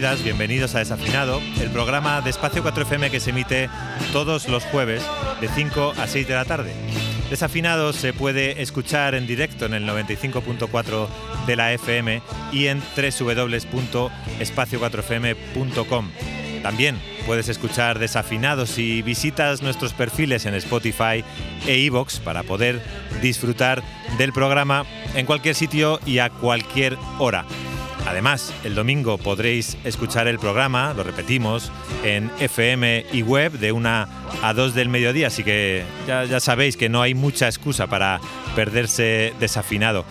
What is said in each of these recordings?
bienvenidos a Desafinado, el programa de Espacio 4FM que se emite todos los jueves de 5 a 6 de la tarde. Desafinado se puede escuchar en directo en el 95.4 de la FM y en www.espacio4fm.com. También puedes escuchar Desafinados si visitas nuestros perfiles en Spotify e iVoox para poder disfrutar del programa en cualquier sitio y a cualquier hora. Además, el domingo podréis escuchar el programa, lo repetimos, en FM y web de 1 a 2 del mediodía, así que ya, ya sabéis que no hay mucha excusa para perderse desafinado.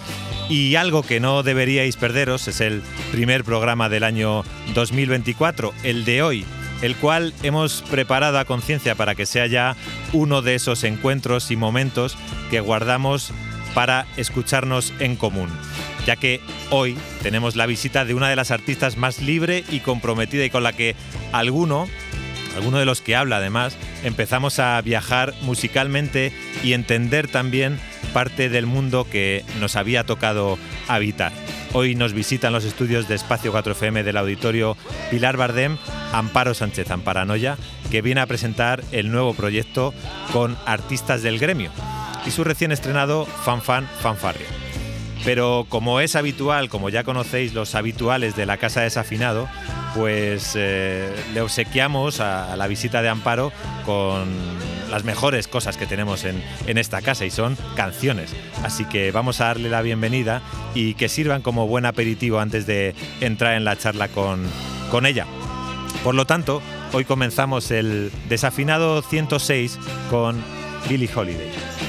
Y algo que no deberíais perderos es el primer programa del año 2024, el de hoy, el cual hemos preparado a conciencia para que sea ya uno de esos encuentros y momentos que guardamos para escucharnos en común, ya que hoy tenemos la visita de una de las artistas más libre y comprometida y con la que alguno, alguno de los que habla además, empezamos a viajar musicalmente y entender también parte del mundo que nos había tocado habitar. Hoy nos visitan los estudios de Espacio 4FM del auditorio Pilar Bardem, Amparo Sánchez Amparanoya, que viene a presentar el nuevo proyecto con artistas del gremio y su recién estrenado Fan Fan Fanfarria. Pero como es habitual, como ya conocéis los habituales de la Casa Desafinado, pues eh, le obsequiamos a, la visita de Amparo con las mejores cosas que tenemos en, en, esta casa y son canciones. Así que vamos a darle la bienvenida y que sirvan como buen aperitivo antes de entrar en la charla con, con ella. Por lo tanto, hoy comenzamos el desafinado 106 con Billie Holiday.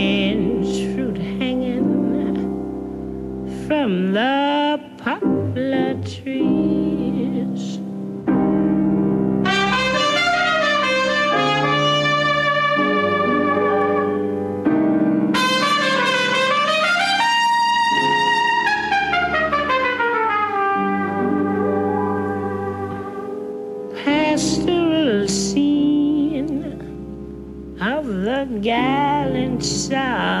from the poplar trees. Pastoral scene of the gallant South,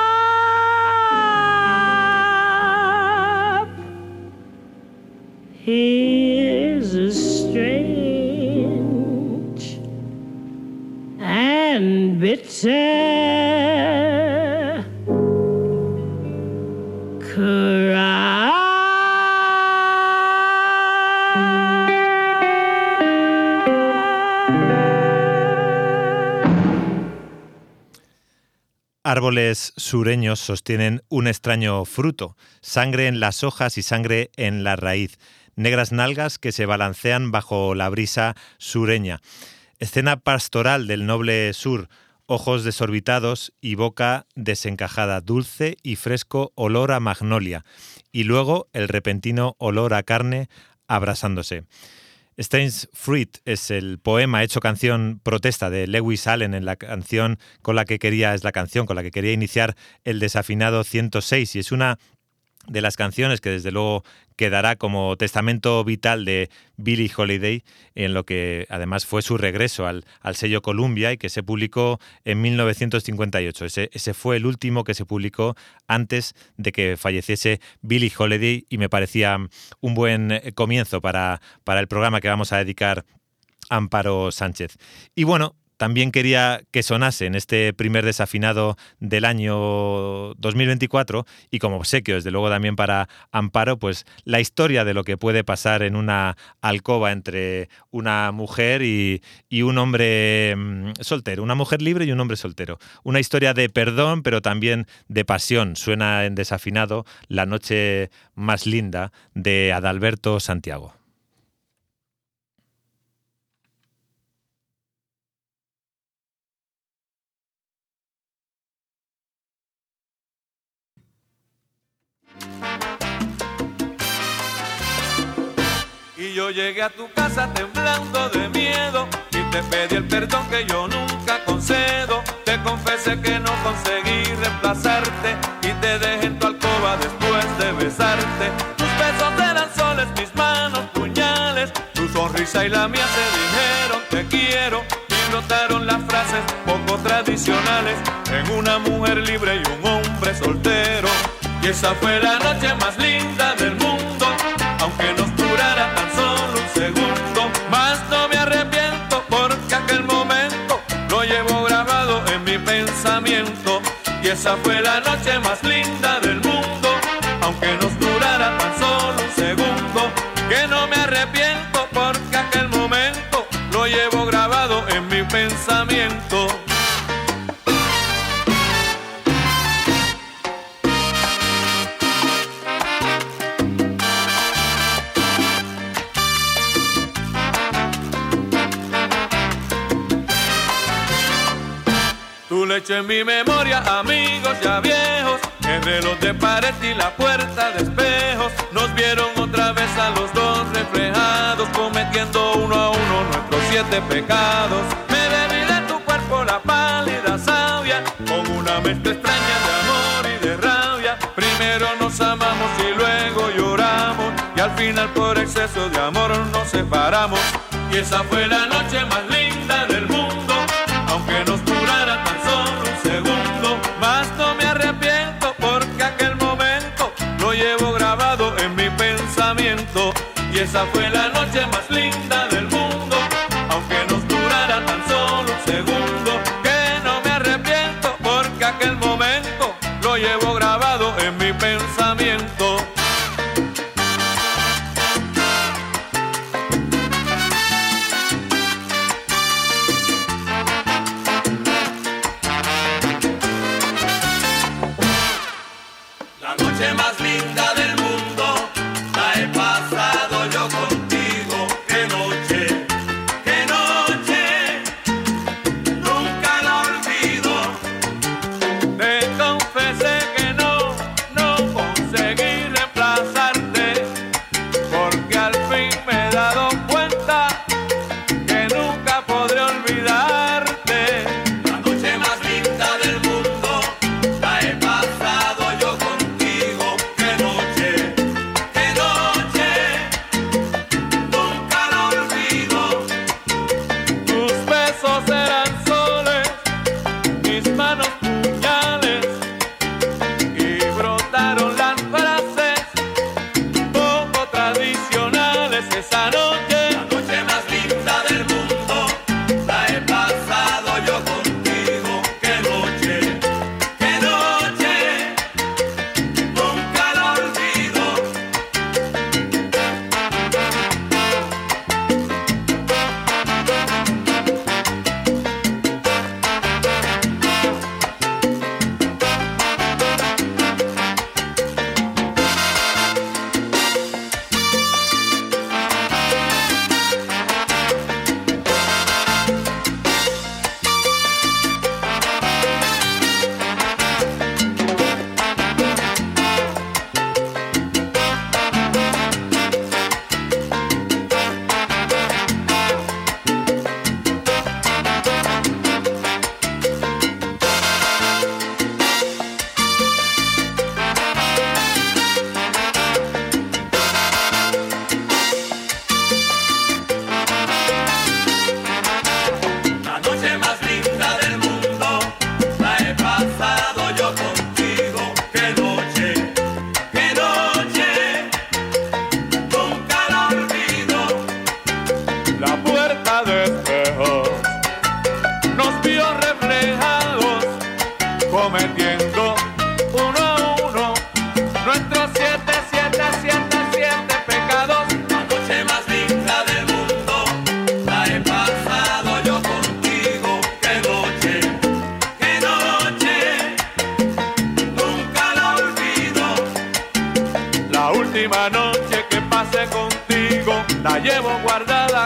A strange and bitter. Árboles sureños sostienen un extraño fruto, sangre en las hojas y sangre en la raíz. Negras nalgas que se balancean bajo la brisa sureña. Escena pastoral del noble sur, ojos desorbitados y boca desencajada, dulce y fresco olor a magnolia, y luego el repentino olor a carne abrasándose. Stains Fruit es el poema hecho canción protesta de Lewis Allen en la canción con la que quería, es la canción con la que quería iniciar el desafinado 106 y es una de las canciones que desde luego quedará como testamento vital de Billie Holiday, en lo que además fue su regreso al, sello Columbia y que se publicó en 1958. Ese, ese, fue el último que se publicó antes de que falleciese Billie Holiday y me parecía un buen eh, comienzo para, para el programa que vamos a dedicar Amparo Sánchez. Y bueno, también quería que sonase en este primer desafinado del año 2024 y como obsequio, desde luego también para Amparo, pues la historia de lo que puede pasar en una alcoba entre una mujer y, un hombre mm, soltero, una mujer libre y un hombre soltero. Una historia de perdón, pero también de pasión. Suena en desafinado La noche más linda de Adalberto Santiago. Yo llegué a tu casa temblando de miedo y te pedí el perdón que yo nunca concedo. Te confesé que no conseguí reemplazarte y te dejé en tu alcoba después de besarte. Tus besos eran soles, mis manos puñales. Tu sonrisa y la mía se dijeron te quiero y brotaron las frases poco tradicionales en una mujer libre y un hombre soltero. Y esa fue la noche más linda del mundo, Esa fue la noche más linda del En mi memoria, amigos ya viejos, el reloj de pared y la puerta de espejos nos vieron otra vez a los dos reflejados, cometiendo uno a uno nuestros siete pecados. Me bebí de tu cuerpo la pálida savia, con una mezcla extraña de amor y de rabia. Primero nos amamos y luego lloramos, y al final por exceso de amor nos separamos. Y esa fue la noche más linda esa fue la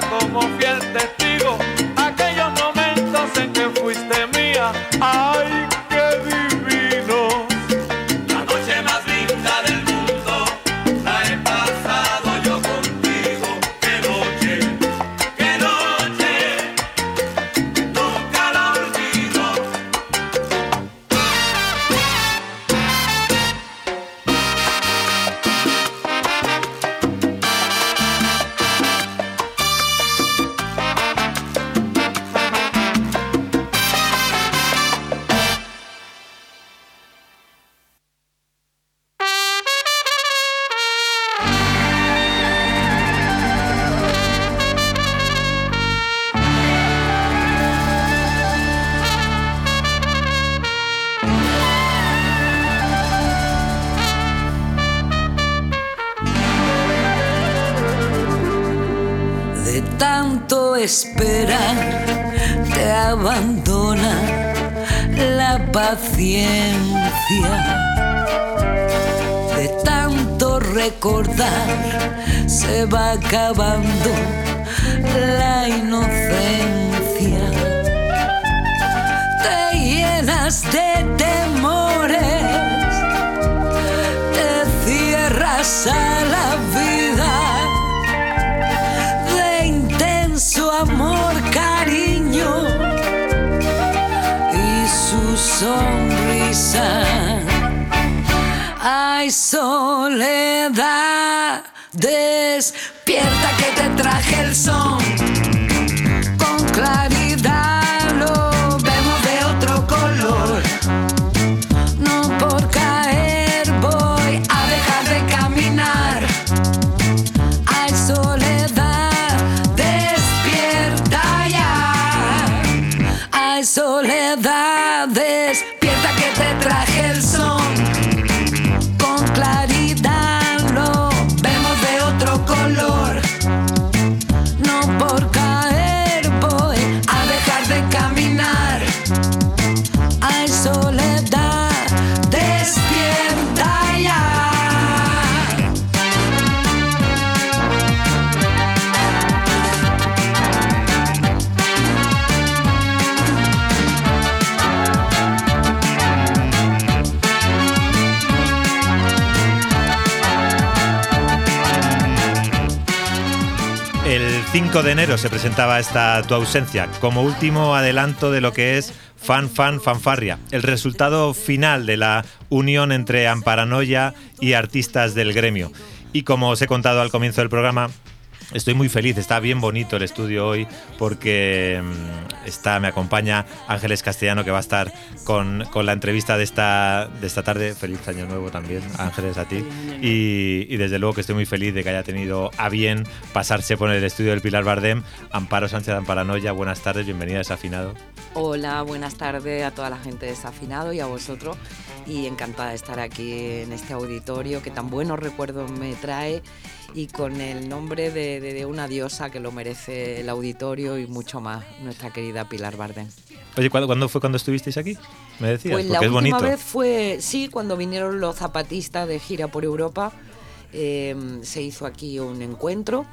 como fiel testigo. De enero se presentaba esta Tu ausencia como último adelanto de lo que es Fan Fan Fanfarria, el resultado final de la unión entre Amparanoia y artistas del gremio. Y como os he contado al comienzo del programa, Estoy muy feliz, está bien bonito el estudio hoy porque mm, está, me acompaña Ángeles Castellano que va a estar con, con la entrevista de esta, de esta tarde. Feliz año nuevo también, Ángeles, a ti. Y, y desde luego que estoy muy feliz de que haya tenido a bien pasarse por el estudio del Pilar Bardem. Amparo Sánchez de Amparanoia, buenas tardes, bienvenida a Desafinado. Hola, buenas tardes a toda la gente de Desafinado y a vosotros. Y encantada de estar aquí en este auditorio que tan buenos recuerdos me trae y con el nombre de, de- de una diosa que lo merece el auditorio y mucho más, nuestra querida Pilar Bardem. Oye, ¿cuándo, cuándo fue cuando estuvisteis aquí? Me decías, Pues la porque es última bonito. vez fue, sí, cuando vinieron los zapatistas de gira por Europa. eh, se hizo aquí un encuentro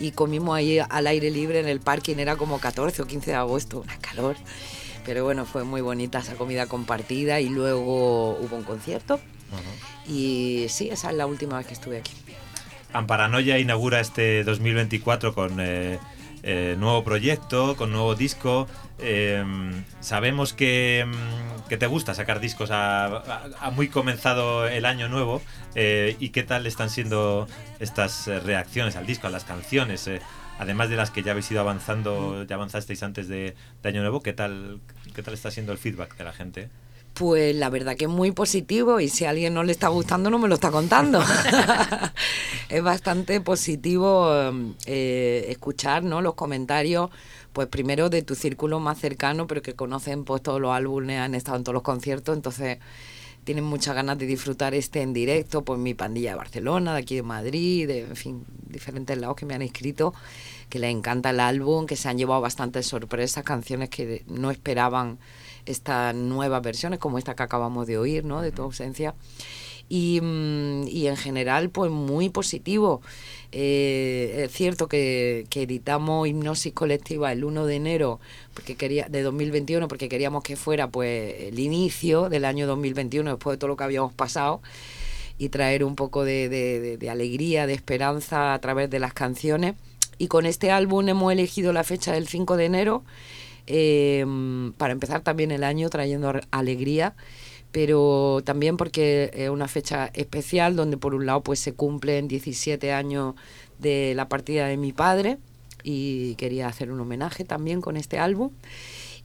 y comimos ahí al aire libre en el parking, era como 14 o 15 de agosto, una calor. Pero bueno, fue muy bonita esa comida compartida y luego hubo un concierto. Y sí, esa es la última vez que estuve aquí. Amparanoia inaugura este 2024 con eh, eh, nuevo proyecto, con nuevo disco. Eh, sabemos que, mm, que te gusta sacar discos a, muy comenzado el año nuevo. eh, ¿Y qué tal están siendo estas reacciones al disco, a las canciones? además de las que ya habéis ido avanzando, ya avanzasteis antes de, de Año Nuevo, ¿qué tal, ¿qué tal está siendo el feedback de la gente? Pues la verdad que es muy positivo y si a alguien no le está gustando no me lo está contando. es bastante positivo eh, escuchar ¿no? los comentarios, pues primero de tu círculo más cercano, pero que conocen pues todos los álbumes, han estado en todos los conciertos, entonces tienen muchas ganas de disfrutar este en directo, pues mi pandilla de Barcelona, de aquí de Madrid, de, en fin, diferentes lados que me han escrito, que les encanta el álbum, que se han llevado bastantes sorpresas, canciones que no esperaban estas nuevas versiones, como esta que acabamos de oír, ¿no? De tu ausencia. Y, mm, y en general, pues muy positivo. Eh, es cierto que, que editamos Hipnosis Colectiva el 1 de enero porque quería de 2021 porque queríamos que fuera pues el inicio del año 2021 después de todo lo que habíamos pasado y traer un poco de, de- de- de alegría, de esperanza a través de las canciones. Y con este álbum hemos elegido la fecha del 5 de enero eh, para empezar también el año trayendo alegría, pero también porque es una fecha especial donde por un lado pues se cumplen 17 años de la partida de mi padre y quería hacer un homenaje también con este álbum.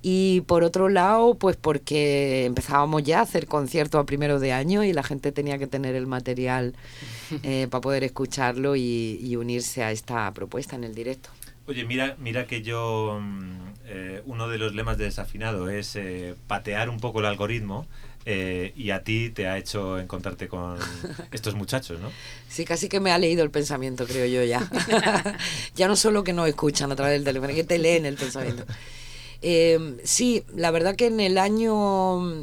Y por otro lado, pues porque empezábamos ya a hacer conciertos a primeros de año y la gente tenía que tener el material eh, para poder escucharlo y, y unirse a esta propuesta en el directo. Oye, mira, mira que yo, mm, eh, uno de los lemas de Desafinado es eh, patear un poco el algoritmo eh, y a ti te ha hecho encontrarte con estos muchachos, ¿no? Sí, casi que me ha leído el pensamiento, creo yo ya. ya no solo que nos escuchan a través del teléfono, que te leen el pensamiento. Eh, sí, la verdad que en el año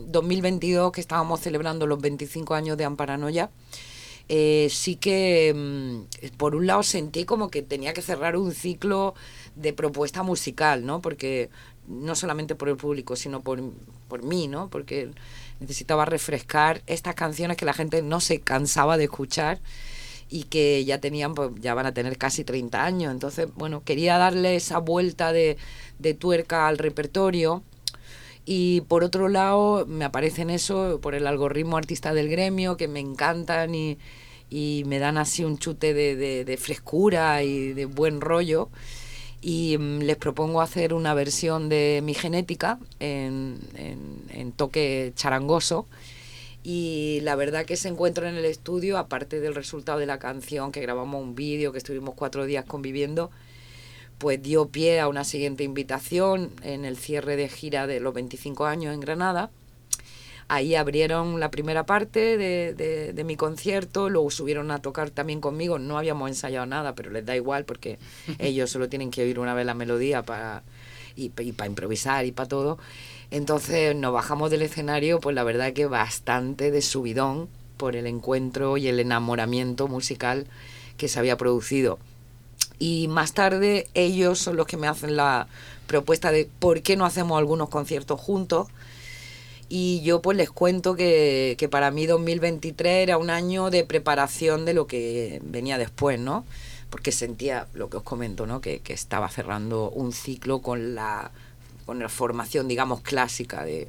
2022, que estábamos celebrando los 25 años de Amparanoia, eh, sí que mm, por un lado sentí como que tenía que cerrar un ciclo de propuesta musical, ¿no? Porque no solamente por el público, sino por, por mí, ¿no? Porque necesitaba refrescar estas canciones que la gente no se cansaba de escuchar y que ya tenían, pues ya van a tener casi 30 años. Entonces, bueno, quería darle esa vuelta de, de tuerca al repertorio. Y por otro lado, me aparecen eso por el algoritmo artista del gremio, que me encantan y, y me dan así un chute de, de- frescura y de buen rollo. Y mm, les propongo hacer una versión de mi genética en, en- en toque charangoso. Y la verdad que ese encuentro en el estudio, aparte del resultado de la canción, que grabamos un vídeo, que estuvimos cuatro días conviviendo, pues dio pie a una siguiente invitación en el cierre de gira de los 25 años en Granada. Ahí abrieron la primera parte de, de- de mi concierto, luego subieron a tocar también conmigo. No habíamos ensayado nada, pero les da igual porque ellos solo tienen que oír una vez la melodía para, y, para improvisar y para todo. Entonces nos bajamos del escenario, pues la verdad que bastante de subidón por el encuentro y el enamoramiento musical que se había producido. Y más tarde ellos son los que me hacen la propuesta de por qué no hacemos algunos conciertos juntos. Y yo pues les cuento que, que para mí 2023 era un año de preparación de lo que venía después, ¿no? Porque sentía lo que os comento, ¿no? Que, que estaba cerrando un ciclo con la, con la formación, digamos, clásica de,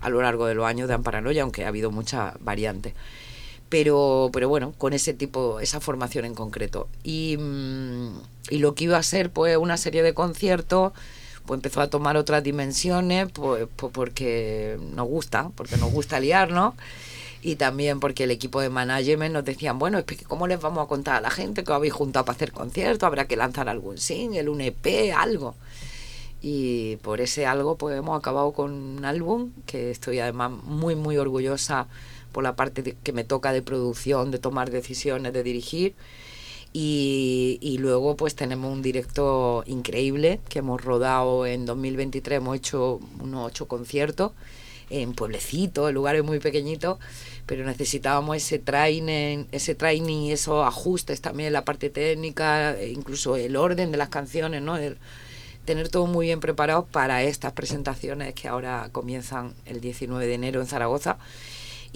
a lo largo de los años de Amparanoia, aunque ha habido muchas variantes pero, pero bueno, con ese tipo, esa formación en concreto. Y, mm, y lo que iba a ser pues una serie de conciertos, pues empezó a tomar otras dimensiones, pues, pues porque nos gusta, porque nos gusta liarnos. Y también porque el equipo de management nos decían, bueno, es que ¿cómo les vamos a contar a la gente que habéis juntado para hacer conciertos? Habrá que lanzar algún single, un EP, algo. Y por ese algo, pues hemos acabado con un álbum que estoy además muy, muy orgullosa por la parte que me toca de producción, de tomar decisiones, de dirigir. Y, luego pues tenemos un directo increíble que hemos rodado en 2023, hemos hecho unos ocho conciertos en pueblecitos, en lugares muy pequeñitos, pero necesitábamos ese training, ese training y esos ajustes también en la parte técnica, e incluso el orden de las canciones, ¿no? Tener todo muy bien preparado para estas presentaciones que ahora comienzan el 19 de enero en Zaragoza.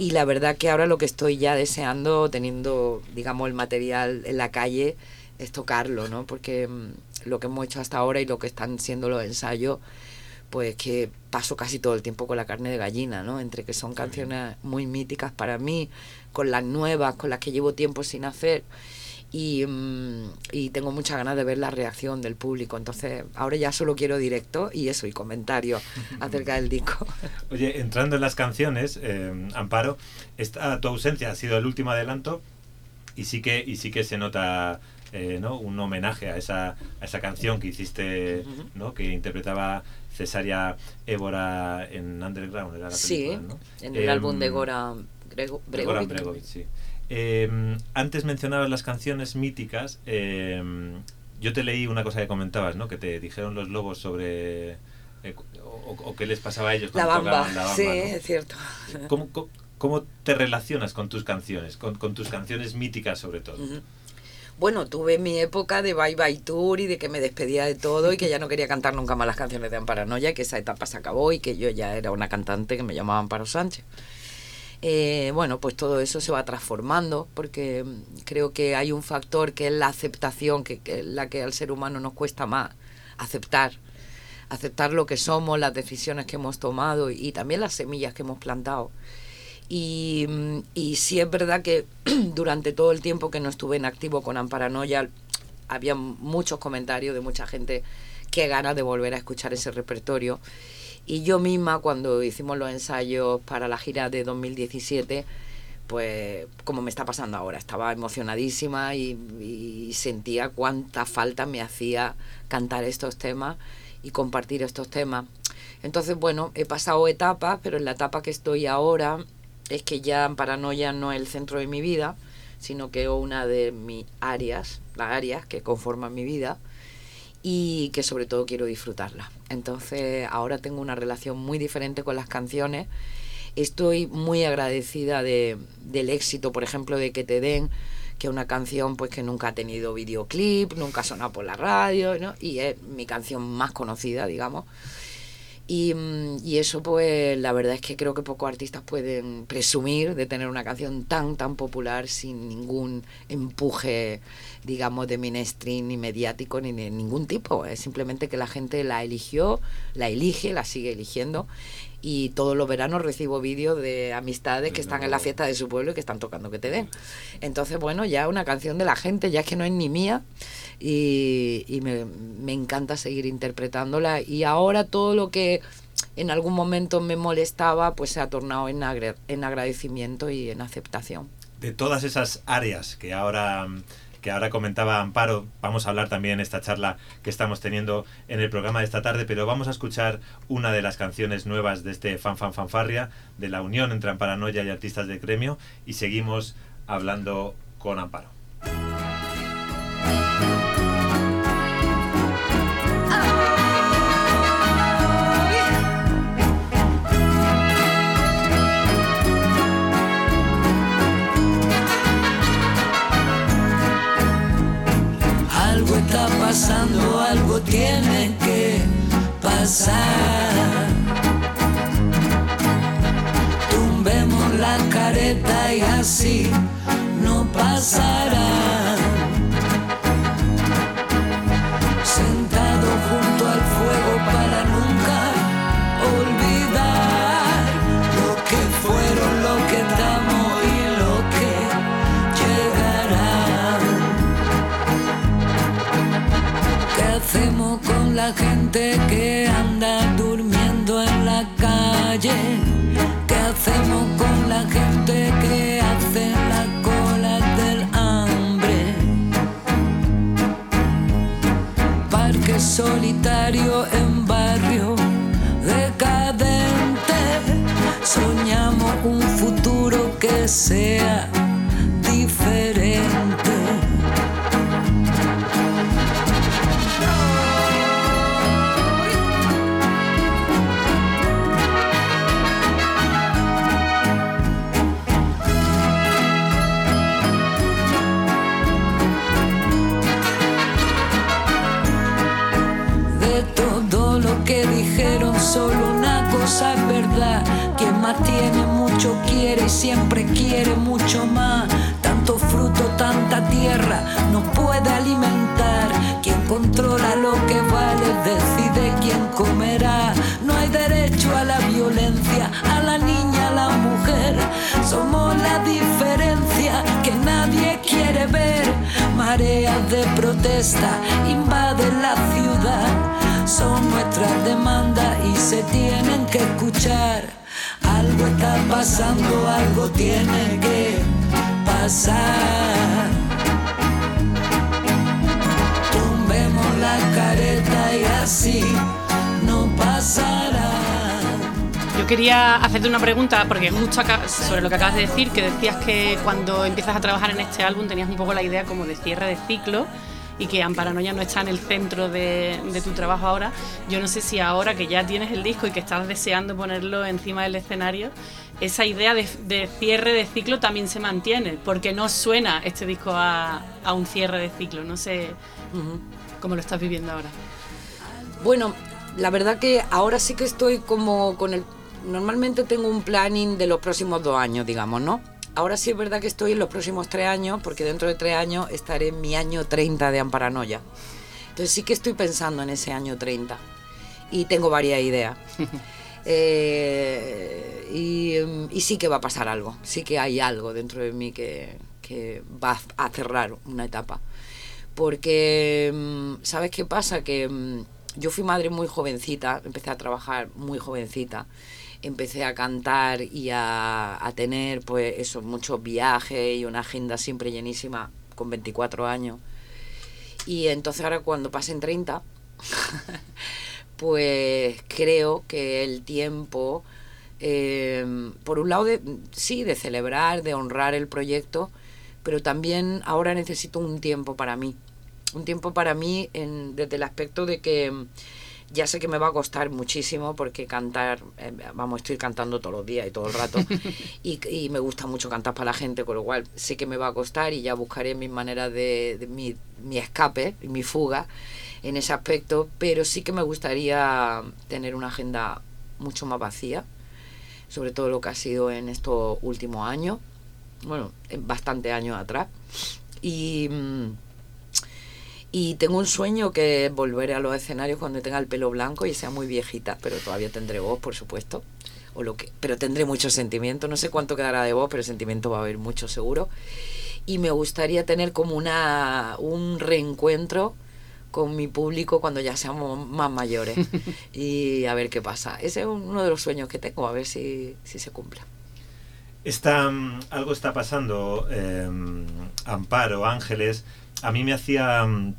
Y la verdad que ahora lo que estoy ya deseando, teniendo, digamos, el material en la calle, es tocarlo, ¿no? Porque mm, lo que hemos hecho hasta ahora y lo que están siendo los ensayos, pues que paso casi todo el tiempo con la carne de gallina, ¿no? Entre que son canciones muy míticas para mí, con las nuevas, con las que llevo tiempo sin hacer. Y, mm, y tengo muchas ganas de ver la reacción del público. Entonces, ahora ya solo quiero directo y eso, y comentarios acerca del disco. Oye, entrando en las canciones, eh, Amparo, esta, tu ausencia ha sido el último adelanto y sí que, y sí que se nota eh, ¿no? un homenaje a esa, a esa canción que hiciste, ¿no? que interpretaba Cesaria Évora en Underground. Era la Sí, película, ¿no? en el Em, álbum de Gora Goran Bregovic. Bregovic, sí. Eh, antes mencionabas las canciones míticas. eh, yo te leí una cosa que comentabas, ¿no? Que te dijeron los lobos sobre... eh, o, o qué les pasaba a ellos La cuando bamba, tocaban la bamba, sí, ¿no? es cierto. ¿Cómo, cómo, cómo te relacionas con tus canciones? Con, con tus canciones míticas sobre todo. Bueno, tuve mi época de Bye Bye Tour y de que me despedía de todo y que ya no quería cantar nunca más las canciones de Amparanoia, que esa etapa se acabó y que yo ya era una cantante que me llamaba Amparo Sánchez. Eh, bueno, pues todo eso se va transformando porque mm, creo que hay un factor que es la aceptación, que, es la que al ser humano nos cuesta más aceptar. Aceptar lo que somos, las decisiones que hemos tomado y también las semillas que hemos plantado. Y, mm, y sí es verdad que durante todo el tiempo que no estuve en activo con Amparanoia, había muchos comentarios de mucha gente que ganas de volver a escuchar ese repertorio. Y yo misma, cuando hicimos los ensayos para la gira de 2017, pues como me está pasando ahora, estaba emocionadísima y, sentía cuánta falta me hacía cantar estos temas y compartir estos temas. Entonces, bueno, he pasado etapas, pero en la etapa que estoy ahora es que ya Paranoia no es el centro de mi vida, sino que es una de mis áreas, las áreas que conforman mi vida y que sobre todo quiero disfrutarla. Entonces ahora tengo una relación muy diferente con las canciones. Estoy muy agradecida de, del éxito, por ejemplo, de que te den que una canción pues que nunca ha tenido videoclip, nunca ha sonado por la radio, ¿no? y es mi canción más conocida, digamos. Y, mm, y eso, pues, la verdad es que creo que pocos artistas pueden presumir de tener una canción tan, tan popular sin ningún empuje, digamos, de mainstream ni mediático ni de ningún tipo. Es simplemente que la gente la eligió, la elige, la sigue eligiendo. Y todos los veranos recibo vídeos de amistades que están en la fiesta de su pueblo y que están tocando que te den. Entonces, bueno, ya una canción de la gente, ya es que no es ni mía, y, y me, me encanta seguir interpretándola y ahora todo lo que en algún momento me molestaba pues se ha tornado en, agre- en agradecimiento y en aceptación. De todas esas áreas que ahora que ahora comentaba Amparo, vamos a hablar también en esta charla que estamos teniendo en el programa de esta tarde, pero vamos a escuchar una de las canciones nuevas de este Fan Fan Fanfarria, de la unión entre Amparanoia y artistas de gremio, y seguimos hablando con Amparo. Gente que siempre quiere mucho más. Tanto fruto, tan cuánta tierra nos puede alimentar. Quien controla lo que vale decide quién comerá. No hay derecho a la violencia, a la niña, a la mujer. Somos la diferencia que nadie quiere ver. Mareas de protesta invaden la ciudad. Son nuestras demandas y se tienen que escuchar. Algo está pasando, algo tiene que pasar. Tumbemos la careta y así no pasará. Yo quería hacerte una pregunta, porque justo acá- sobre lo que acabas de decir, que decías que cuando empiezas a trabajar en este álbum tenías un poco la idea como de cierre de ciclo y que Amparanoia no está en el centro de, de tu trabajo ahora. Yo no sé si ahora que ya tienes el disco y que estás deseando ponerlo encima del escenario, esa idea de, de cierre de ciclo también se mantiene, porque no suena este disco a, a un cierre de ciclo. No sé cómo lo estás viviendo ahora. Bueno, la verdad que ahora sí que estoy como con el... Normalmente tengo un planning de los próximos dos años, digamos, ¿no? Ahora sí es verdad que estoy en los próximos tres años, porque dentro de tres años estaré en mi año 30 de Amparanoia. Entonces sí que estoy pensando en ese año 30 y tengo varias ideas. Eh, y, mm, y sí que va a pasar algo, sí que hay algo dentro de mí que, que va a cerrar una etapa. Porque, mm, ¿sabes qué pasa? Que mm, yo fui madre muy jovencita, empecé a trabajar muy jovencita, empecé a cantar y a, a tener, pues, eso, muchos viajes y una agenda siempre llenísima con 24 años. Y entonces ahora cuando pasen 30, pues creo que el tiempo, eh, por un lado, sí, de celebrar, de honrar el proyecto, pero también ahora necesito un tiempo para mí. Un tiempo para mí en- desde el aspecto de que ya sé que me va a costar muchísimo porque cantar, eh, vamos, estoy cantando todos los días y todo el rato. Y, y me gusta mucho cantar para la gente, con lo cual sé que me va a costar y ya buscaré mis maneras de, de mi, mi escape, mi fuga en ese aspecto, pero sí que me gustaría tener una agenda mucho más vacía, sobre todo lo que ha sido en estos últimos años, bueno, en bastante años atrás. Y, mm, y tengo un sueño que es volver a los escenarios cuando tenga el pelo blanco y sea muy viejita, pero todavía tendré voz, por supuesto. O lo que, pero tendré mucho sentimiento, no sé cuánto quedará de voz, pero sentimiento va a haber mucho seguro. Y me gustaría tener como una un reencuentro con mi público cuando ya seamos más mayores y a ver qué pasa. Ese es uno de los sueños que tengo, a ver si, si se cumple. Está, mm, algo está pasando, eh, Amparo, Ángeles. A mí me hacía, mm,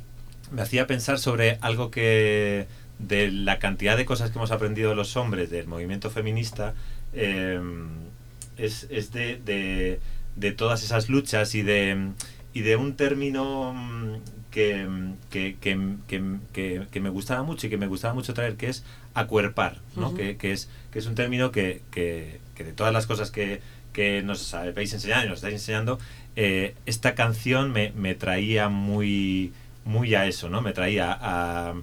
me hacía pensar sobre algo que, de la cantidad de cosas que hemos aprendido los hombres del movimiento feminista, eh, es, es de, de, de todas esas luchas y de, y de un término mm, que, que, que, que, que- me gustaba mucho y que me gustaba mucho traer, que es acuerpar, ¿no? Que, que es, que es un término que, que, que de todas las cosas que, que nos habéis enseñado y nos estáis enseñando, eh, esta canción me, me traía muy, muy a eso, ¿no? Me traía a,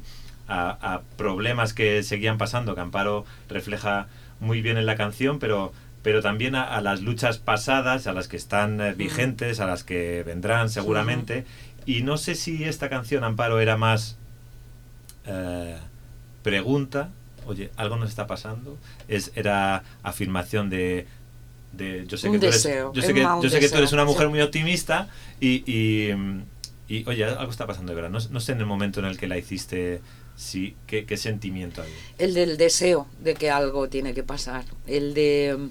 a- a problemas que seguían pasando, que Amparo refleja muy bien en la canción, pero, pero también a, a las luchas pasadas, a las que están eh, vigentes, a las que vendrán seguramente. Y no sé si esta canción, Amparo, era más eh, pregunta, oye, algo nos está pasando, es, era afirmación de... de- yo sé Un que tú eres, deseo, yo sé que, yo sé que tú eres deseo, una mujer muy optimista y, y, mm, y, oye, algo está pasando de verdad. No, no sé en el momento en el que la hiciste, sí, qué, qué sentimiento había. El del deseo de que algo tiene que pasar. El de. mm,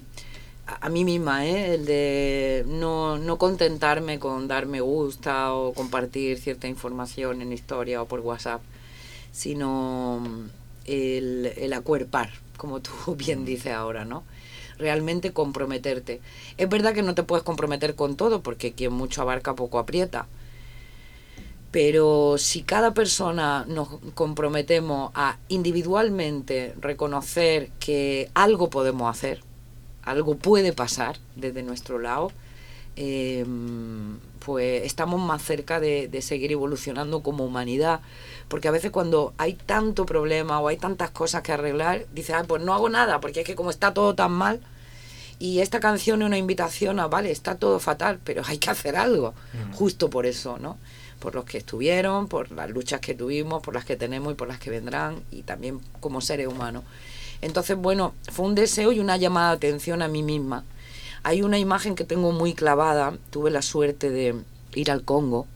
A, a mí misma, ¿eh? El de no, no contentarme con dar me gusta o compartir cierta información en historia o por WhatsApp, sino mm, el, el acuerpar, como tú bien dices ahora, ¿no? Realmente comprometerte. Es verdad que no te puedes comprometer con todo, porque quien mucho abarca poco aprieta. Pero si cada persona nos comprometemos a individualmente reconocer que algo podemos hacer, algo puede pasar desde nuestro lado, eh, pues estamos más cerca de seguir evolucionando como humanidad. Porque a veces cuando hay tanto problema o hay tantas cosas que arreglar, dices, "Ay, pues no hago nada, porque es que como está todo tan mal, Y esta canción es una invitación a, vale, está todo fatal, pero hay que hacer algo, justo por eso, ¿no? Por los que estuvieron, por las luchas que tuvimos, por las que tenemos y por las que vendrán, y también como seres humanos. Entonces, bueno, fue un deseo y una llamada de atención a mí misma. Hay una imagen que tengo muy clavada, tuve la suerte de ir al Congo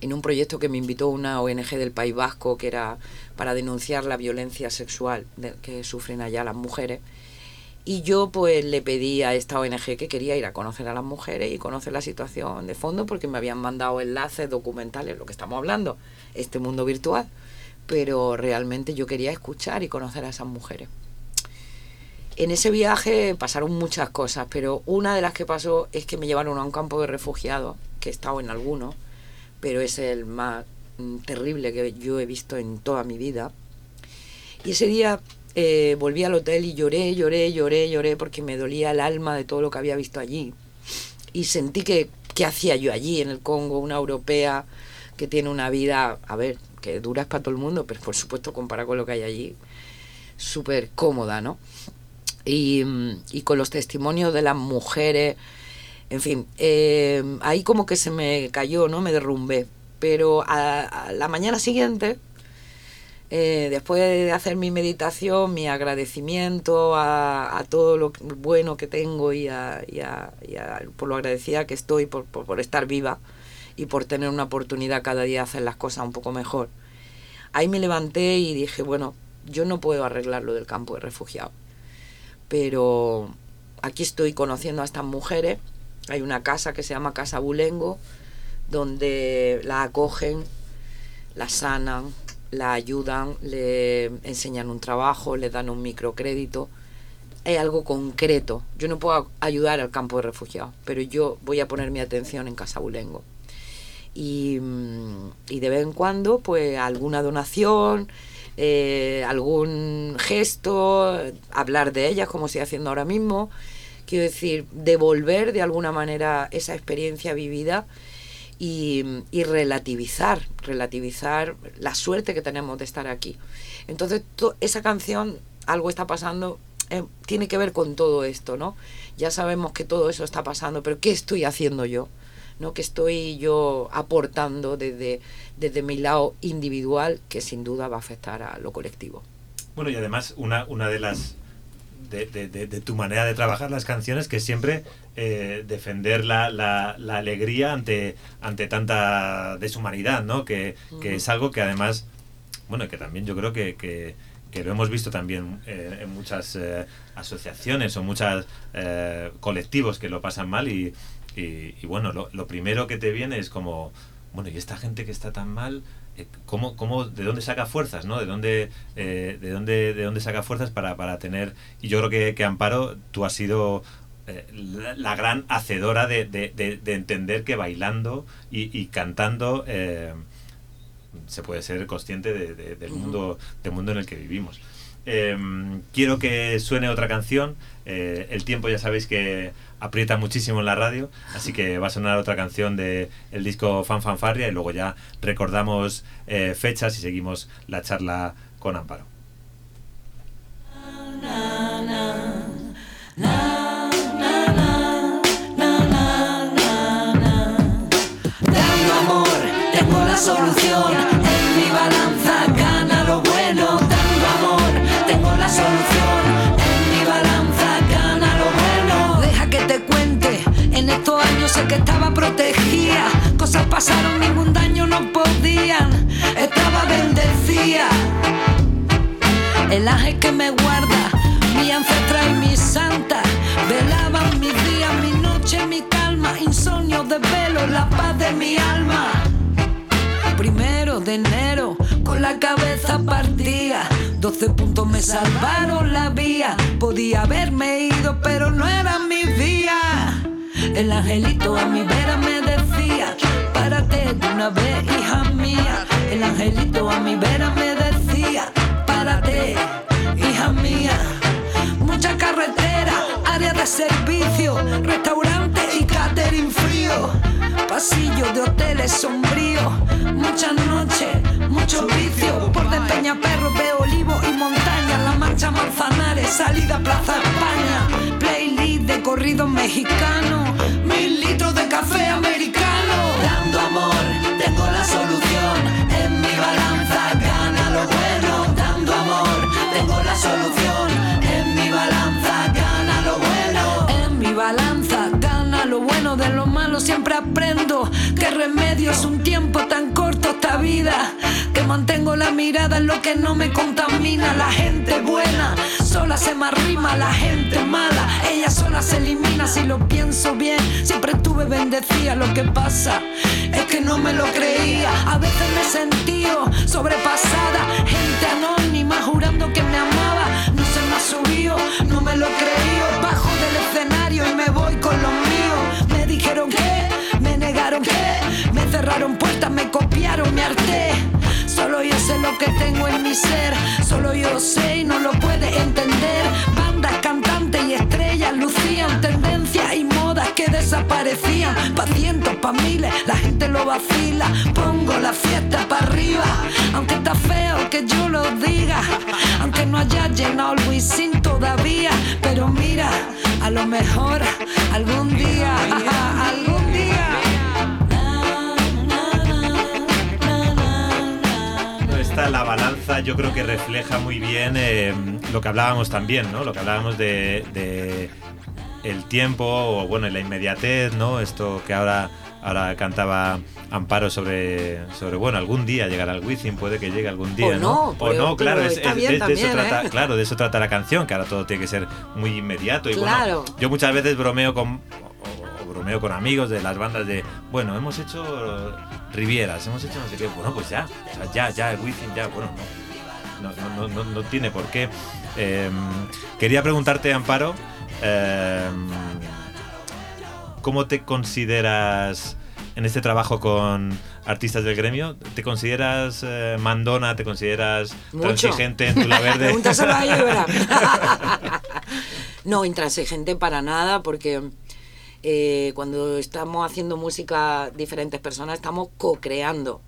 en un proyecto que me invitó una ONG del País Vasco que era para denunciar la violencia sexual que sufren allá las mujeres. Y yo pues le pedí a esta ONG que quería ir a conocer a las mujeres y conocer la situación de fondo porque me habían mandado enlaces documentales, lo que estamos hablando, este mundo virtual. Pero realmente yo quería escuchar y conocer a esas mujeres. En ese viaje pasaron muchas cosas, pero una de las que pasó es que me llevaron a un campo de refugiados, que he estado en algunos, pero es el más mm, terrible que yo he visto en toda mi vida. Y ese día eh, volví al hotel y lloré, lloré, lloré, lloré porque me dolía el alma de todo lo que había visto allí. Y sentí que, ¿qué hacía yo allí en el Congo, una europea que tiene una vida, a ver, que dura es para todo el mundo, pero por supuesto comparado con lo que hay allí, súper cómoda, ¿no? Y, mm, y con los testimonios de las mujeres, en fin, eh, ahí como que se me cayó, ¿no? Me derrumbé. Pero a, la mañana siguiente, eh, después de hacer mi meditación, mi agradecimiento a, todo lo bueno que tengo y, a- y y por lo agradecida que estoy por, por, por estar viva y por tener una oportunidad cada día de hacer las cosas un poco mejor. Ahí me levanté y dije, bueno, yo no puedo arreglar lo del campo de refugiados, pero aquí estoy conociendo a estas mujeres. Hay una casa que se llama Casa Bulengo, donde la acogen, la sanan, la ayudan, le enseñan un trabajo, le dan un microcrédito. Es algo concreto. Yo no puedo ayudar al campo de refugiados, pero yo voy a poner mi atención en Casa Bulengo. Y, mm, y de vez en cuando, pues alguna donación, eh, algún gesto, hablar de ellas como estoy haciendo ahora mismo. Quiero decir, devolver de alguna manera esa experiencia vivida y, relativizar, relativizar la suerte que tenemos de estar aquí. Entonces, to- esa canción, algo está pasando, eh, tiene que ver con todo esto, ¿no? Ya sabemos que todo eso está pasando, pero ¿qué estoy haciendo yo? ¿no? que estoy yo aportando desde, desde mi lado individual que sin duda va a afectar a lo colectivo. Bueno, y además una, una de las de, de- de- de tu manera de trabajar las canciones que siempre eh, defender la, la- la alegría ante, ante tanta deshumanidad, ¿no? Que, que es algo que además, bueno, que también yo creo que, que- que lo hemos visto también eh, en muchas eh, asociaciones o muchos colectivos que lo pasan mal y, y- y bueno, lo, lo primero que te viene es como, bueno, y esta gente que está tan mal, eh, ¿cómo, cómo, ¿de dónde saca fuerzas? ¿no? ¿De, dónde, eh, de, dónde, ¿De dónde saca fuerzas para, para tener... Y yo creo que, que Amparo, tú has sido eh, la, la gran hacedora de, de- de- de entender que bailando y, y cantando eh, se puede ser consciente de- de- del, mundo, del mundo en el que vivimos. Eh, quiero que suene otra canción. Eh, el tiempo ya sabéis que aprieta muchísimo en la radio, así que va a sonar otra canción de el disco Fan Fanfarria y luego ya recordamos eh, fechas y seguimos la charla con Amparo. Que estaba protegida. Cosas pasaron, ningún daño no podían. Estaba bendecida. El ángel que me guarda, mi ancestra y mi santa, velaban mis días, mi noche, mi calma, insomnio de velo, la paz de mi alma. Primero de enero, con la cabeza partida, 12 puntos me salvaron la vía. Podía haberme ido, pero no era mi día. El angelito a mi vera me decía, párate de una vez, hija mía. El angelito a mi vera me decía, párate, hija mía. Mucha carretera, área de servicio, restaurante y catering frío. Pasillo de hoteles sombríos, muchas noches, mucho vicio. Por de Peñaperro veo olivos y montañas, la marcha Manzanares, salida Plaza España, playlist corridos mexicanos, mil litros de café americano. Dando amor, tengo la solución. En mi balanza gana lo bueno. Dando amor, tengo la solución. Siempre aprendo. Que remedio es un tiempo tan corto esta vida. Que mantengo la mirada en lo que no me contamina. La gente buena sola se me arrima. La gente mala, ella sola se elimina. Si lo pienso bien, siempre estuve bendecida. Lo que pasa es que no me lo creía. A veces me he sobrepasada. Gente anónima jurando que me amaba. Que tengo en mi ser, solo yo sé y no lo puede entender. Bandas, cantantes y estrellas lucían tendencias y modas que desaparecían. Pa' cientos, pa' miles, la gente lo vacila. Pongo la fiesta para arriba, aunque está feo que yo lo diga. Aunque no haya llenado el Wisin todavía, pero mira, a lo mejor algún día, algún día. Esta, la balanza, yo creo que refleja muy bien eh, lo que hablábamos también, ¿no? Lo que hablábamos de, de el tiempo, o bueno, la inmediatez, ¿no? Esto que ahora, ahora cantaba Amparo sobre, sobre, bueno, algún día llegará el Wizzing, puede que llegue algún día, O no, O pero- no, claro, es- es- de, eso trata, ¿eh? claro, de eso trata la canción, que ahora todo tiene que ser muy inmediato. Y Claro. bueno, yo muchas veces bromeo con, con amigos de las bandas de, bueno, hemos hecho Rivieras, hemos hecho no sé qué, bueno, pues ya, o sea, ya, ya, el Wizzing, ya, bueno, no, no, no, no, no tiene por qué. Eh, quería preguntarte, Amparo, eh, ¿cómo te consideras en este trabajo con artistas del gremio? ¿Te consideras eh, mandona? ¿Te consideras Mucho. transigente en tu la verde? Pregúntaselo a no, intransigente para nada, porque eh, cuando estamos haciendo música diferentes personas, estamos co-creando.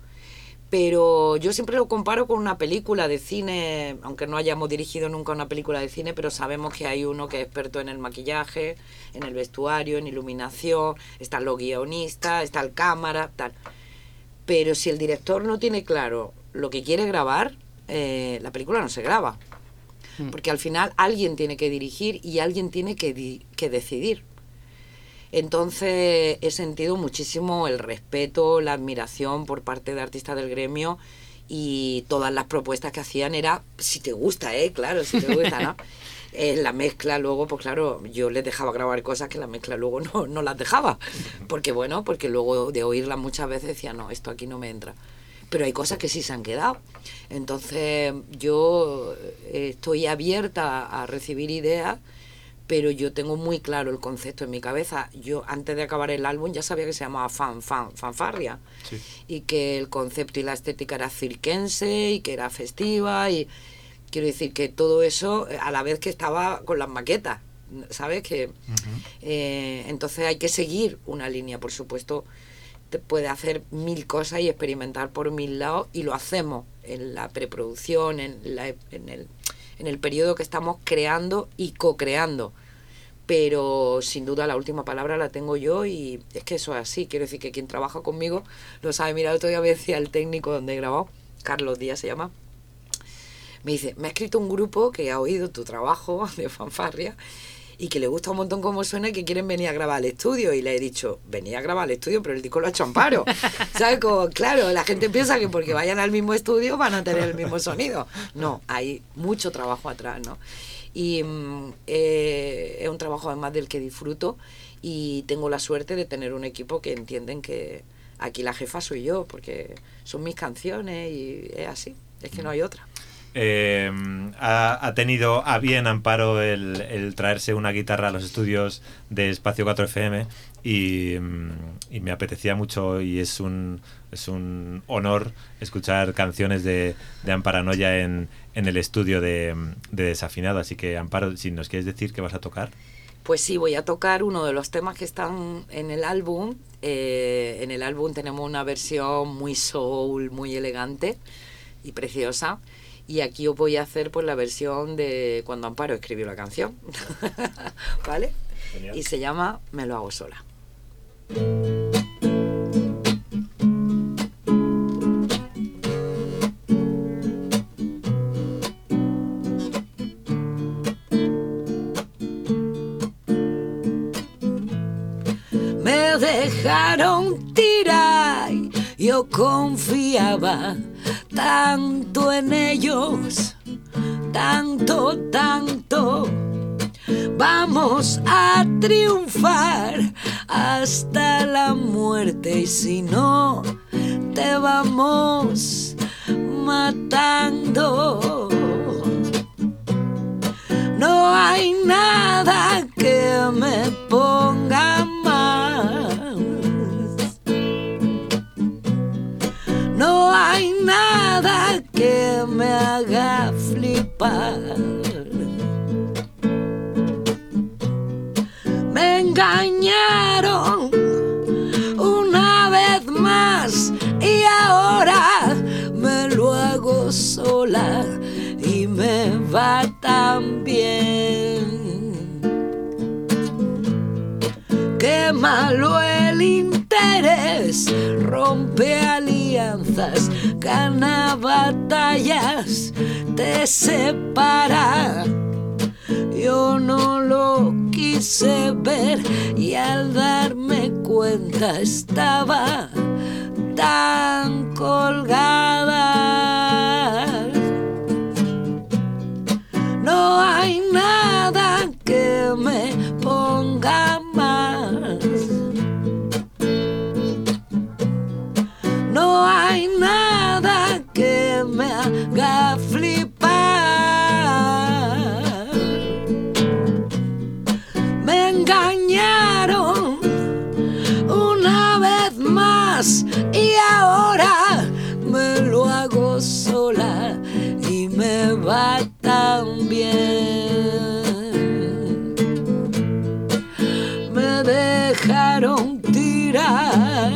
Pero yo siempre lo comparo con una película de cine, aunque no hayamos dirigido nunca una película de cine, pero sabemos que hay uno que es experto en el maquillaje, en el vestuario, en iluminación, están los guionistas, está el cámara, tal. Pero si el director no tiene claro lo que quiere grabar, eh, la película no se graba. Porque al final alguien tiene que dirigir y alguien tiene que decidir. Entonces he sentido muchísimo el respeto, la admiración por parte de artistas del gremio y todas las propuestas que hacían era, si te gusta, ¿eh? Claro, si te gusta, ¿no? Eh, la mezcla luego, pues claro, yo les dejaba grabar cosas que la mezcla luego no, no las dejaba. Porque bueno, porque luego de oírla muchas veces decía, no, esto aquí no me entra. Pero hay cosas que sí se han quedado. Entonces yo eh, estoy abierta a recibir ideas pero yo tengo muy claro el concepto en mi cabeza. Yo antes de acabar el álbum ya sabía que se llamaba fan, fan, fanfarria y que el concepto y la estética era cirquense y que era festiva y quiero decir que todo eso eh, a la vez que estaba con las maquetas, ¿sabes? Que eh, entonces hay que seguir una línea, por supuesto. Te puede hacer mil cosas y experimentar por mil lados y lo hacemos en la preproducción, en, la, en, el, en el periodo que estamos creando y co-creando pero sin duda la última palabra la tengo yo y es que eso es así. Quiero decir que quien trabaja conmigo lo sabe. Mira, el otro día me decía el técnico donde he grabado, Carlos Díaz se llama, me dice, me ha escrito un grupo que ha oído tu trabajo de fanfarria y que le gusta un montón cómo suena y que quieren venir a grabar al estudio. Y le he dicho, venía a grabar al estudio, pero el disco lo ha hecho Amparo. ¿Sabes? Como, claro, la gente piensa que porque vayan al mismo estudio van a tener el mismo sonido. No, hay mucho trabajo atrás, ¿no? Y mm, eh, es un trabajo además del que disfruto y tengo la suerte de tener un equipo que entienden que aquí la jefa soy yo, porque son mis canciones y es así, es que no hay otra. Eh, ha, tenido a bien Amparo el, traerse una guitarra a los estudios de Espacio 4 FM y, mm, y me apetecía mucho y es un, es un honor escuchar canciones de, de Amparanoia en, en el estudio de, de Desafinado. Así que Amparo, si nos quieres decir que vas a tocar. Pues sí, voy a tocar uno de los temas que están en el álbum. Eh, en el álbum tenemos una versión muy soul, muy elegante y preciosa. Y aquí os voy a hacer pues la versión de cuando Amparo escribió la canción. ¿Vale? y se llama Me lo hago sola. Me dejaron tirar, yo confiaba tanto en ellos, tanto, tanto. Vamos a triunfar hasta la muerte y si no, te vamos matando. No hay nada que me ponga hay nada que me haga flipar. Gana batallas, te separa. Yo no lo quise ver y al darme cuenta estaba tan colgada. No hay nada que me ponga va tan. Me dejaron tirar.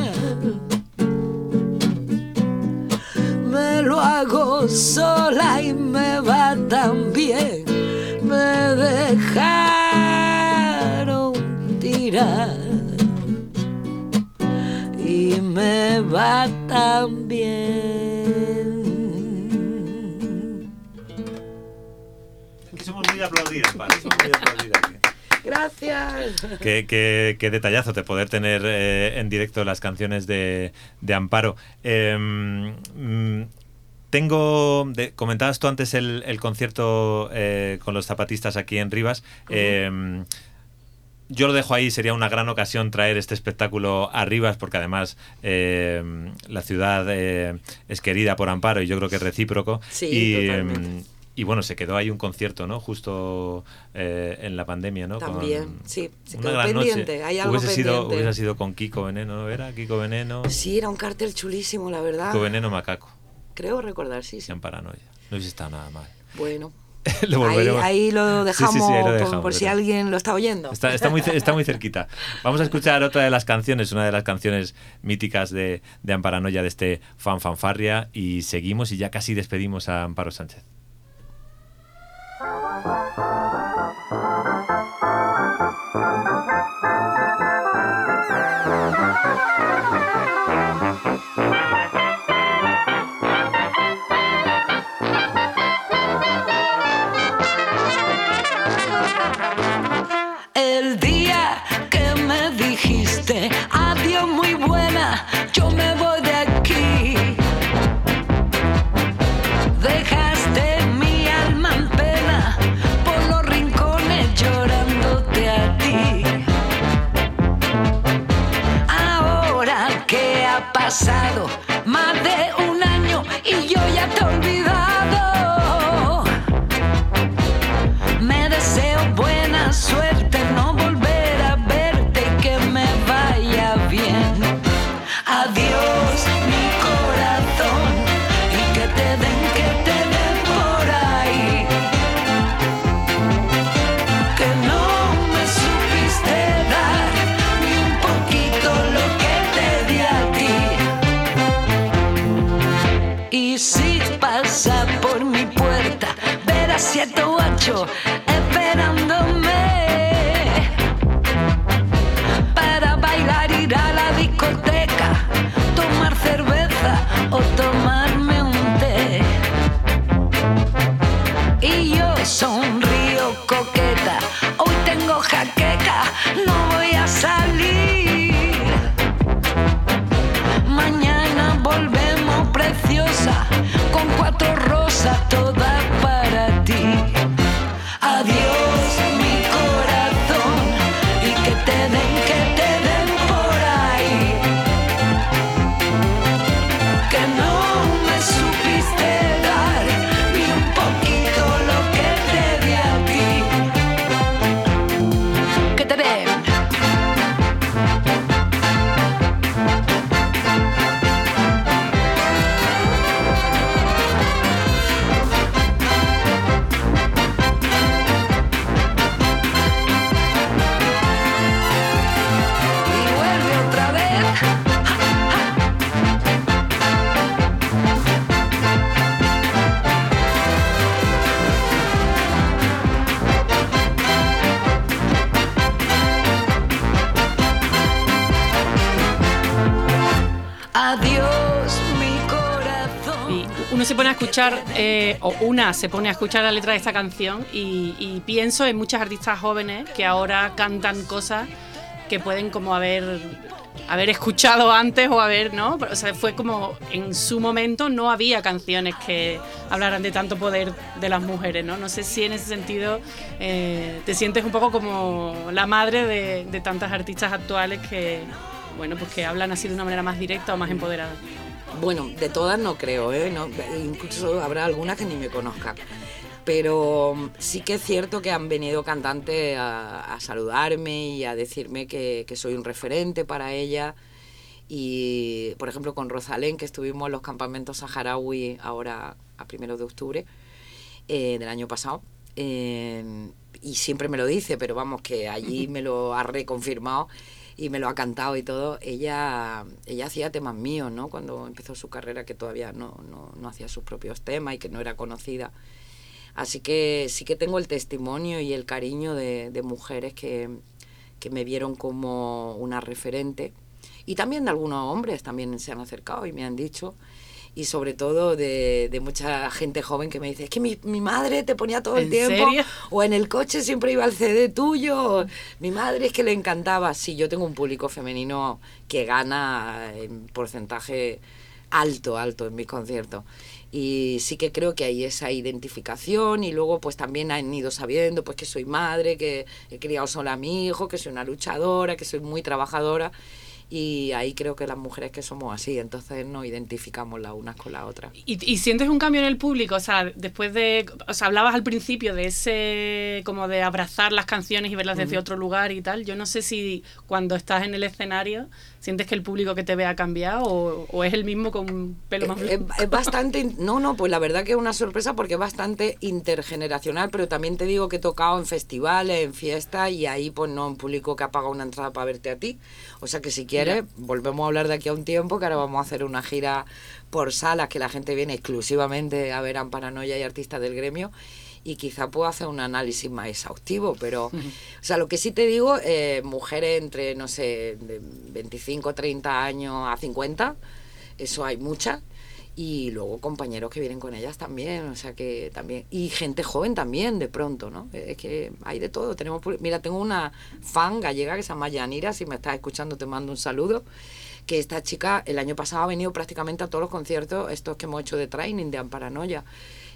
Me lo hago sola y me va tan bien. Me dejaron tirar y me va tan bien. Somos muy Amparo, somos muy aquí. Gracias. Qué, qué- qué detallazo de poder tener eh, en directo las canciones de, de Amparo. Eh, mm, tengo, de- comentabas tú antes el, el concierto eh, con los zapatistas aquí en Rivas. Eh, yo lo dejo ahí, sería una gran ocasión traer este espectáculo a Rivas, porque además eh, la ciudad eh, es querida por Amparo y yo creo que es recíproco. Sí, y, totalmente. Y bueno, se quedó ahí un concierto, ¿no? Justo eh, en la pandemia, ¿no? También, sí, se quedó pendiente, hay algo hubiese Sido, hubiese sido con Kiko Veneno, ¿no era? Kiko Veneno, Sí, era un cartel chulísimo, la verdad. Kiko Veneno Macaco, Creo recordar, sí, sí. en paranoia. No hubiese estado nada mal. Bueno, Lo ahí, lo Sí, sí, dejamos, sí, ahí lo por- dejamos, por si alguien lo está oyendo. Está, está muy, está muy cerquita. Vamos a escuchar otra de las canciones, una de las canciones míticas de, de Amparanoia, de este fan fanfarria, y seguimos y ya casi despedimos a Amparo Sánchez. El pasado más pone a escuchar, eh, o una se pone a escuchar la letra de esta canción y, y pienso en muchas artistas jóvenes que ahora cantan cosas que pueden como haber, haber escuchado antes o haber, ¿no? O sea, fue como en su momento no había canciones que hablaran de tanto poder de las mujeres, ¿no? No sé si en ese sentido eh, te sientes un poco como la madre de, de tantas artistas actuales que, bueno, pues que hablan así de una manera más directa o más empoderada. Bueno, de todas no creo, ¿eh? Incluso habrá algunas que ni me conozcan. Pero sí que es cierto que han venido cantantes a, saludarme y a decirme que, que soy un referente para ella. Y, por ejemplo, con Rosalén, que estuvimos en los campamentos saharaui ahora a primero de octubre eh, del año pasado. eh, y siempre me lo dice, pero vamos, que allí me lo ha reconfirmado y me lo ha cantado y todo. Ella, ella hacía temas míos, ¿no? Cuando empezó su carrera, que todavía no, no, no hacía sus propios temas y que no era conocida. Así que sí que tengo el testimonio y el cariño de, de mujeres que, que me vieron como una referente. Y también de algunos hombres también se han acercado y me han dicho. Y sobre todo de, de mucha gente joven que me dice, es que mi, mi madre te ponía todo el ¿En tiempo. serio? O en el coche siempre iba el CD tuyo. o Mi madre es que le encantaba. Sí, yo tengo un público femenino que gana en porcentaje alto, alto en mis conciertos. Y sí que creo que hay esa identificación y luego pues también han ido sabiendo pues que soy madre, que he criado sola a mi hijo, que soy una luchadora, que soy muy trabajadora. Y ahí creo que las mujeres que somos así, entonces nos identificamos las unas con las otras. ¿Y, y sientes un cambio en el público? O sea, después de. O sea, hablabas al principio de ese. como de abrazar las canciones y verlas desde otro lugar y tal. Yo no sé si cuando estás en el escenario sientes que el público que te ve ha cambiado o, o es el mismo con un pelo más es- blanco. es bastante, no, no, pues la verdad que es una sorpresa porque es bastante intergeneracional, pero también te digo que he tocado en festivales, en fiestas y ahí pues no un público que ha pagado una entrada para verte a ti. O sea que si quieres, volvemos a hablar de aquí a un tiempo, que ahora vamos a hacer una gira por salas que la gente viene exclusivamente a ver a Paranoia y artistas del gremio y quizá puedo hacer un análisis más exhaustivo, pero, o sea, lo que sí te digo, eh, mujeres entre, no sé, de 25, 30 años a 50, eso hay muchas, y luego compañeros que vienen con ellas también, o sea que también, y gente joven también, de pronto, ¿no? Es que hay de todo, tenemos, mira, tengo una fan gallega que se llama Yanira, si me estás escuchando te mando un saludo, que esta chica el año pasado ha venido prácticamente a todos los conciertos estos que hemos hecho de training de Amparanoia.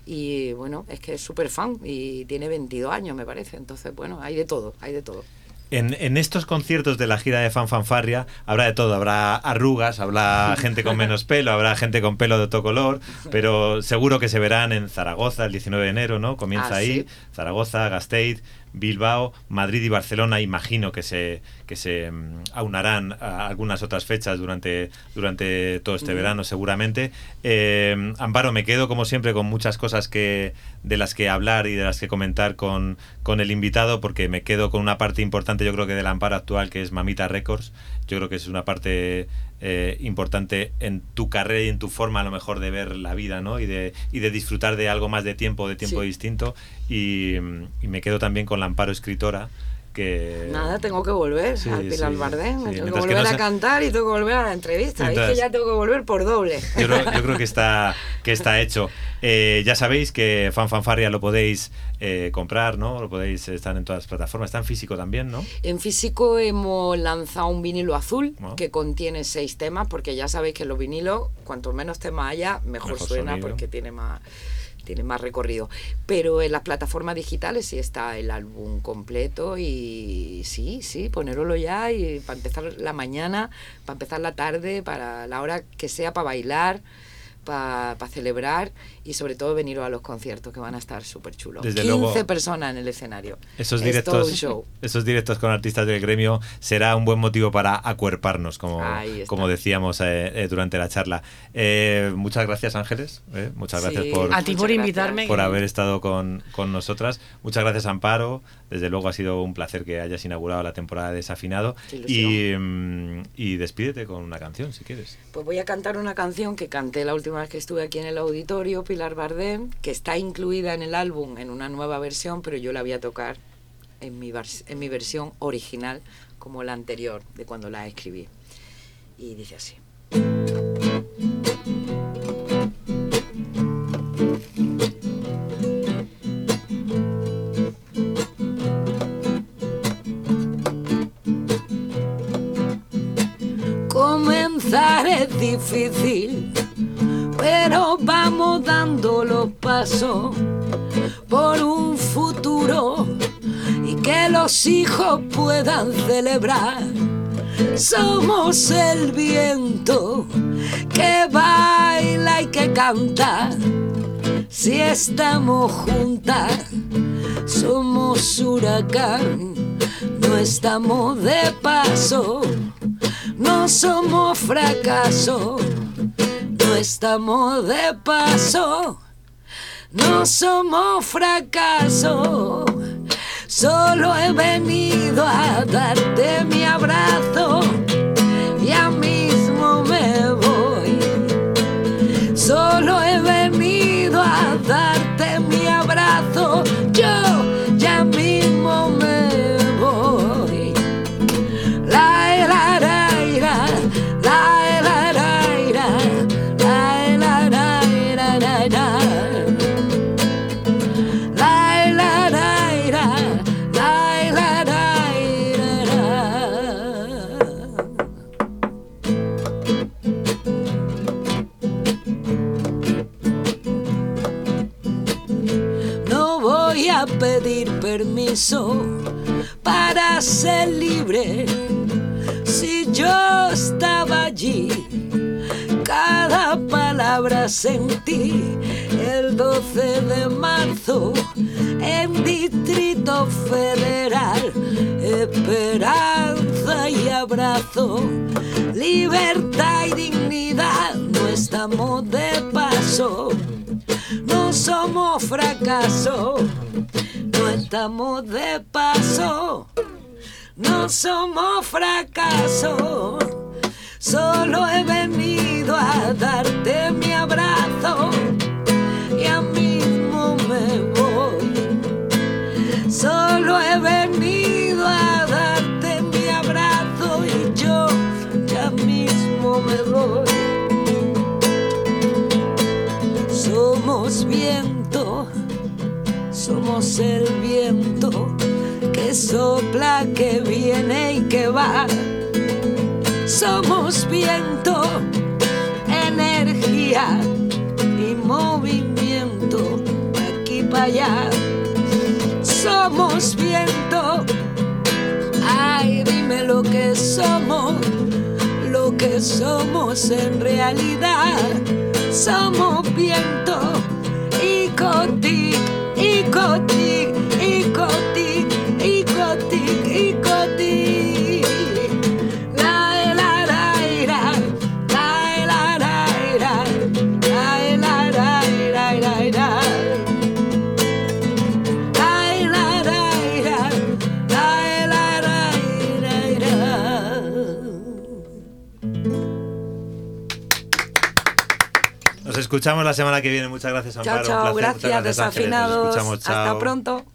Y bueno, es que es súper fan y tiene 22 años, me parece. Entonces, bueno, hay de todo, hay de todo. En, en estos conciertos de la gira de Fanfanfarria habrá de todo, habrá arrugas, habrá gente con menos pelo, habrá gente con pelo de otro color, pero seguro que se verán en Zaragoza el 19 de enero, ¿no? Comienza Ah, ahí, sí. Zaragoza, Gasteiz, Bilbao, Madrid y Barcelona, imagino que se, que se mm, aunarán a algunas otras fechas durante, durante todo este verano seguramente. Eh, Amparo, me quedo como siempre con muchas cosas que, de las que hablar y de las que comentar con, con el invitado porque me quedo con una parte importante yo creo que del Amparo actual que es Mamita Records. Yo creo que es una parte eh, importante en tu carrera y en tu forma a lo mejor de ver la vida ¿no? y, de, y de disfrutar de algo más de tiempo, de tiempo Sí. distinto. Y, y me quedo también con la Amparo escritora que... Nada, tengo que volver Sí, al Pilar sí, Bardem. sí, Me tengo que mientras que volver no a cantar y tengo que volver a la entrevista. es que ya tengo que volver por doble. Yo creo, yo creo que está que está hecho. Eh, ya sabéis que Fanfanfarria lo podéis eh, comprar, ¿no? Lo podéis estar en todas las plataformas. Está en físico también, ¿no? En físico hemos lanzado un vinilo azul Ah. que contiene seis temas, porque ya sabéis que los vinilos, cuanto menos temas haya, mejor, Mejor suena sonido. porque tiene más tiene más recorrido. Pero en las plataformas digitales sí está el álbum completo y sí, sí, ponéroslo ya y para empezar la mañana, para empezar la tarde, para la hora que sea para bailar, para celebrar y sobre todo veniros a los conciertos que van a estar súper chulos. Desde 15 luego. personas en el escenario. Esos Es todo directos, un show. esos directos con artistas del gremio será un buen motivo para acuerparnos, como, como decíamos eh, eh, durante la charla. Eh, muchas gracias, Ángeles. eh, muchas gracias Sí. por, A ti por invitarme. haber estado con, con nosotras. Muchas gracias, Amparo. Desde luego ha sido un placer que hayas inaugurado la temporada de Desafinado. Y, mm, y despídete con una canción, si quieres. Pues voy a cantar una canción que canté la última vez que estuve aquí en el auditorio, Pilar Bardem, que está incluida en el álbum en una nueva versión, pero yo la voy a tocar en mi, en mi versión original, como la anterior, de cuando la escribí. Y dice así. Comenzar es difícil, pero vamos dando los pasos por un futuro y que los hijos puedan celebrar. Somos el viento que baila y que canta. Si estamos juntas, somos huracán, no estamos de paso, no somos fracaso, no estamos de paso, no somos fracaso. Solo he venido a darte mi abrazo, permiso para ser libre. Si yo estaba allí cada palabra sentí. El 12 de marzo en Distrito Federal. Esperanza y abrazo, libertad y dignidad, no estamos de paso, no somos fracaso, estamos de paso, no somos fracaso. Solo he venido a darte mi abrazo, ya mismo me voy. Solo he venido a darte mi abrazo y yo ya mismo me voy. Somos viento, somos el viento que sopla, que viene y que va. Somos viento, energía y movimiento, de aquí para allá. Somos viento, ay, dime lo que somos, lo que somos en realidad. Somos viento, y cotic, Gothique et gothique. Escuchamos la semana que viene. Muchas gracias, Amparo. Chao, Un chao, placer. Muchas gracias, desafinados. escuchamos. Hasta pronto.